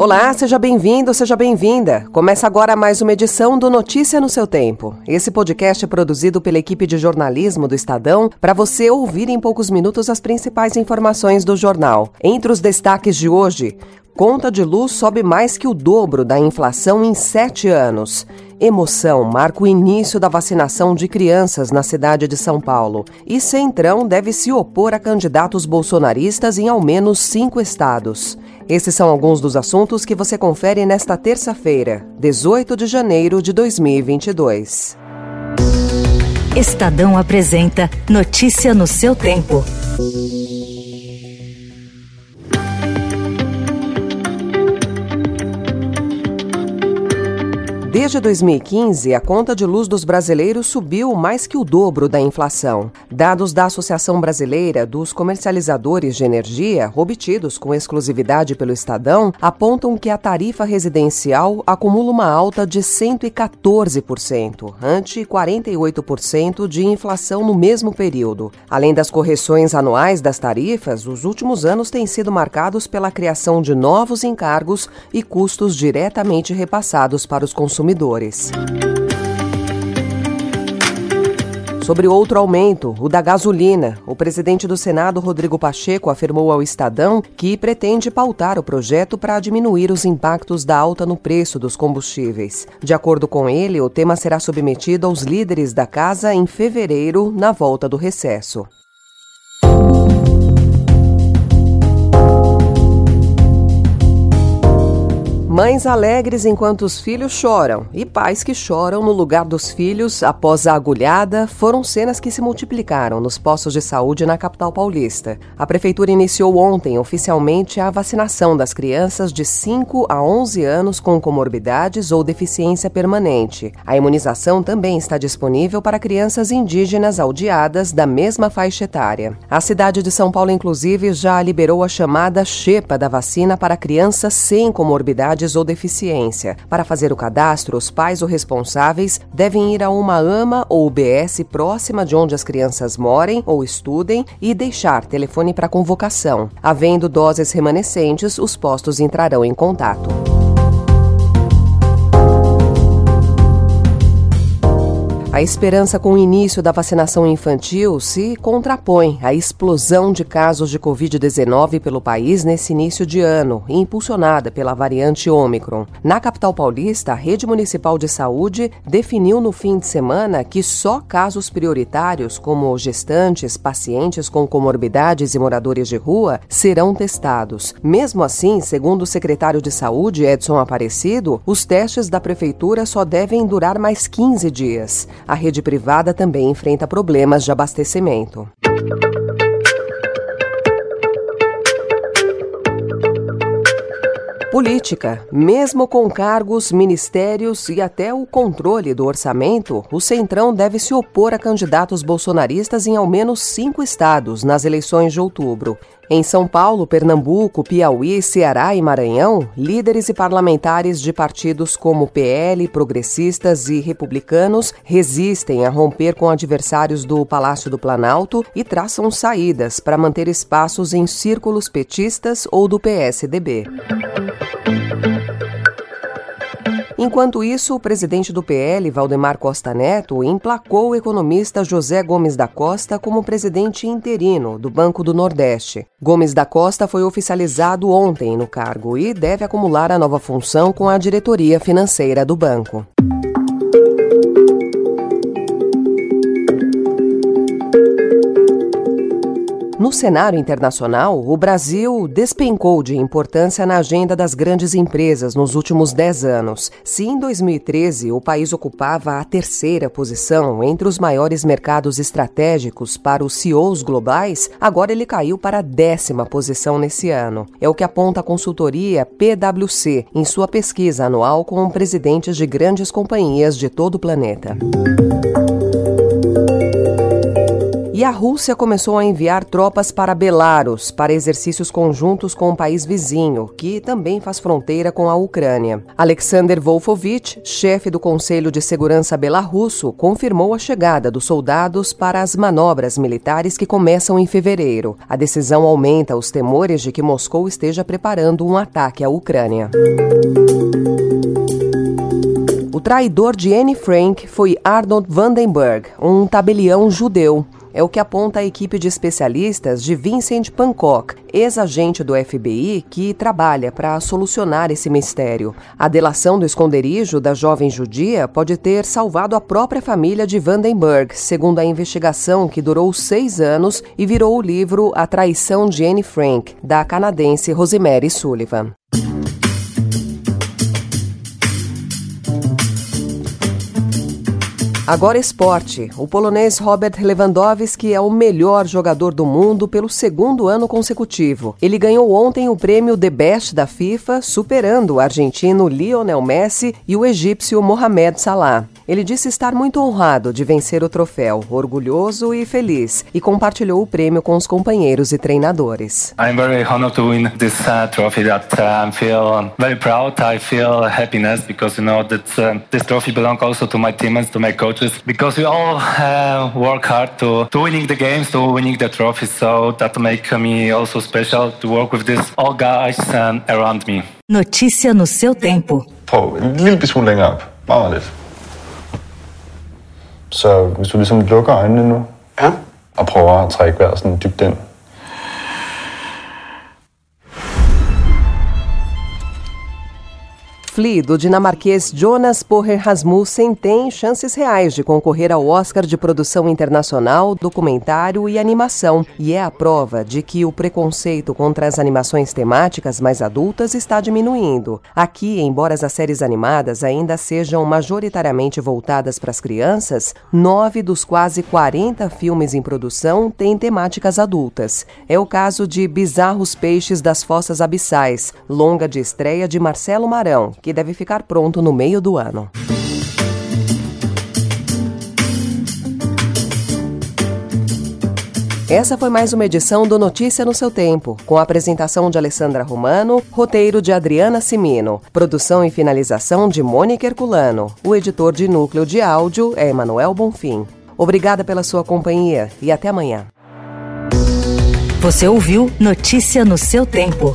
Olá, seja bem-vindo, seja bem-vinda. Começa agora mais uma edição do Notícia no seu Tempo. Esse podcast é produzido pela equipe de jornalismo do Estadão para você ouvir em poucos minutos as principais informações do jornal. Entre os destaques de hoje, conta de luz sobe mais que o dobro da inflação em sete anos. Emoção marca o início da vacinação de crianças na cidade de São Paulo. E Centrão deve se opor a candidatos bolsonaristas em ao menos cinco estados. Esses são alguns dos assuntos que você confere nesta terça-feira, 18 de janeiro de 2022. Estadão apresenta Notícia no seu tempo. Desde 2015, a conta de luz dos brasileiros subiu mais que o dobro da inflação. Dados da Associação Brasileira dos Comercializadores de Energia, obtidos com exclusividade pelo Estadão, apontam que a tarifa residencial acumula uma alta de 114%, ante 48% de inflação no mesmo período. Além das correções anuais das tarifas, os últimos anos têm sido marcados pela criação de novos encargos e custos diretamente repassados para os consumidores consumidores. Sobre outro aumento, o da gasolina, o presidente do Senado, Rodrigo Pacheco, afirmou ao Estadão que pretende pautar o projeto para diminuir os impactos da alta no preço dos combustíveis. De acordo com ele, o tema será submetido aos líderes da casa em fevereiro, na volta do recesso. Mães alegres enquanto os filhos choram e pais que choram no lugar dos filhos após a agulhada foram cenas que se multiplicaram nos postos de saúde na capital paulista. A prefeitura iniciou ontem oficialmente a vacinação das crianças de 5 a 11 anos com comorbidades ou deficiência permanente. A imunização também está disponível para crianças indígenas aldeadas da mesma faixa etária. A cidade de São Paulo, inclusive, já liberou a chamada Xepa da vacina para crianças sem comorbidades ou deficiência. Para fazer o cadastro, os pais ou responsáveis devem ir a uma AMA ou UBS próxima de onde as crianças morem ou estudem e deixar telefone para convocação. Havendo doses remanescentes, os postos entrarão em contato. A esperança com o início da vacinação infantil se contrapõe à explosão de casos de Covid-19 pelo país nesse início de ano, impulsionada pela variante Ômicron. Na capital paulista, a Rede Municipal de Saúde definiu no fim de semana que só casos prioritários, como gestantes, pacientes com comorbidades e moradores de rua, serão testados. Mesmo assim, segundo o secretário de Saúde, Edson Aparecido, os testes da prefeitura só devem durar mais 15 dias. A rede privada também enfrenta problemas de abastecimento. Política. Mesmo com cargos, ministérios e até o controle do orçamento, o Centrão deve se opor a candidatos bolsonaristas em ao menos cinco estados nas eleições de outubro. Em São Paulo, Pernambuco, Piauí, Ceará e Maranhão, líderes e parlamentares de partidos como PL, progressistas e republicanos resistem a romper com adversários do Palácio do Planalto e traçam saídas para manter espaços em círculos petistas ou do PSDB. Enquanto isso, o presidente do PL, Valdemar Costa Neto, emplacou o economista José Gomes da Costa como presidente interino do Banco do Nordeste. Gomes da Costa foi oficializado ontem no cargo e deve acumular a nova função com a diretoria financeira do banco. No cenário internacional, o Brasil despencou de importância na agenda das grandes empresas nos últimos 10 anos. Se em 2013 o país ocupava a terceira posição entre os maiores mercados estratégicos para os CEOs globais, agora ele caiu para a décima posição nesse ano. É o que aponta a consultoria PwC em sua pesquisa anual com presidentes de grandes companhias de todo o planeta. E a Rússia começou a enviar tropas para Belarus para exercícios conjuntos com o país vizinho, que também faz fronteira com a Ucrânia. Alexander Wolfovich, chefe do Conselho de Segurança belarrusso, confirmou a chegada dos soldados para as manobras militares que começam em fevereiro. A decisão aumenta os temores de que Moscou esteja preparando um ataque à Ucrânia. O traidor de Anne Frank foi Arnold Vandenberg, um tabelião judeu. É o que aponta a equipe de especialistas de Vincent Pancock, ex-agente do FBI que trabalha para solucionar esse mistério. A delação do esconderijo da jovem judia pode ter salvado a própria família de Vandenberg, segundo a investigação que durou seis anos e virou o livro A Traição de Anne Frank, da canadense Rosemary Sullivan. Agora esporte. O polonês Robert Lewandowski é o melhor jogador do mundo pelo segundo ano consecutivo. Ele ganhou ontem o prêmio The Best da FIFA, superando o argentino Lionel Messi e o egípcio Mohamed Salah. Ele disse estar muito honrado de vencer o troféu, orgulhoso e feliz, e compartilhou o prêmio com os companheiros e treinadores. I'm very honored to win this uh, trophy. That uh, I feel very proud. I feel happiness because you know that uh, this trophy belongs also to my teammates, to my coaches, because we all uh, work hard to, to winning the games, to winning the trophy. So that make me also special to work with this all guys um, around me. Notícia no seu tempo. Prøv en lille smule længere op. Meget lidt. Så hvis du ligesom lukker øjnene nu, Ja. og prøver at trække vejret sådan dybt ind. Flea, do dinamarquês Jonas Porrer Rasmussen, tem chances reais de concorrer ao Oscar de Produção Internacional, Documentário e Animação, e é a prova de que o preconceito contra as animações temáticas mais adultas está diminuindo. Aqui, embora as séries animadas ainda sejam majoritariamente voltadas para as crianças, nove dos quase 40 filmes em produção têm temáticas adultas. É o caso de Bizarros Peixes das Fossas Abissais, longa de estreia de Marcelo Marão, que deve ficar pronto no meio do ano. Essa foi mais uma edição do Notícia no seu tempo, com a apresentação de Alessandra Romano, roteiro de Adriana Simino, produção e finalização de Mônica Herculano. O editor de núcleo de áudio é Emanuel Bonfim. Obrigada pela sua companhia e até amanhã. Você ouviu Notícia no seu tempo.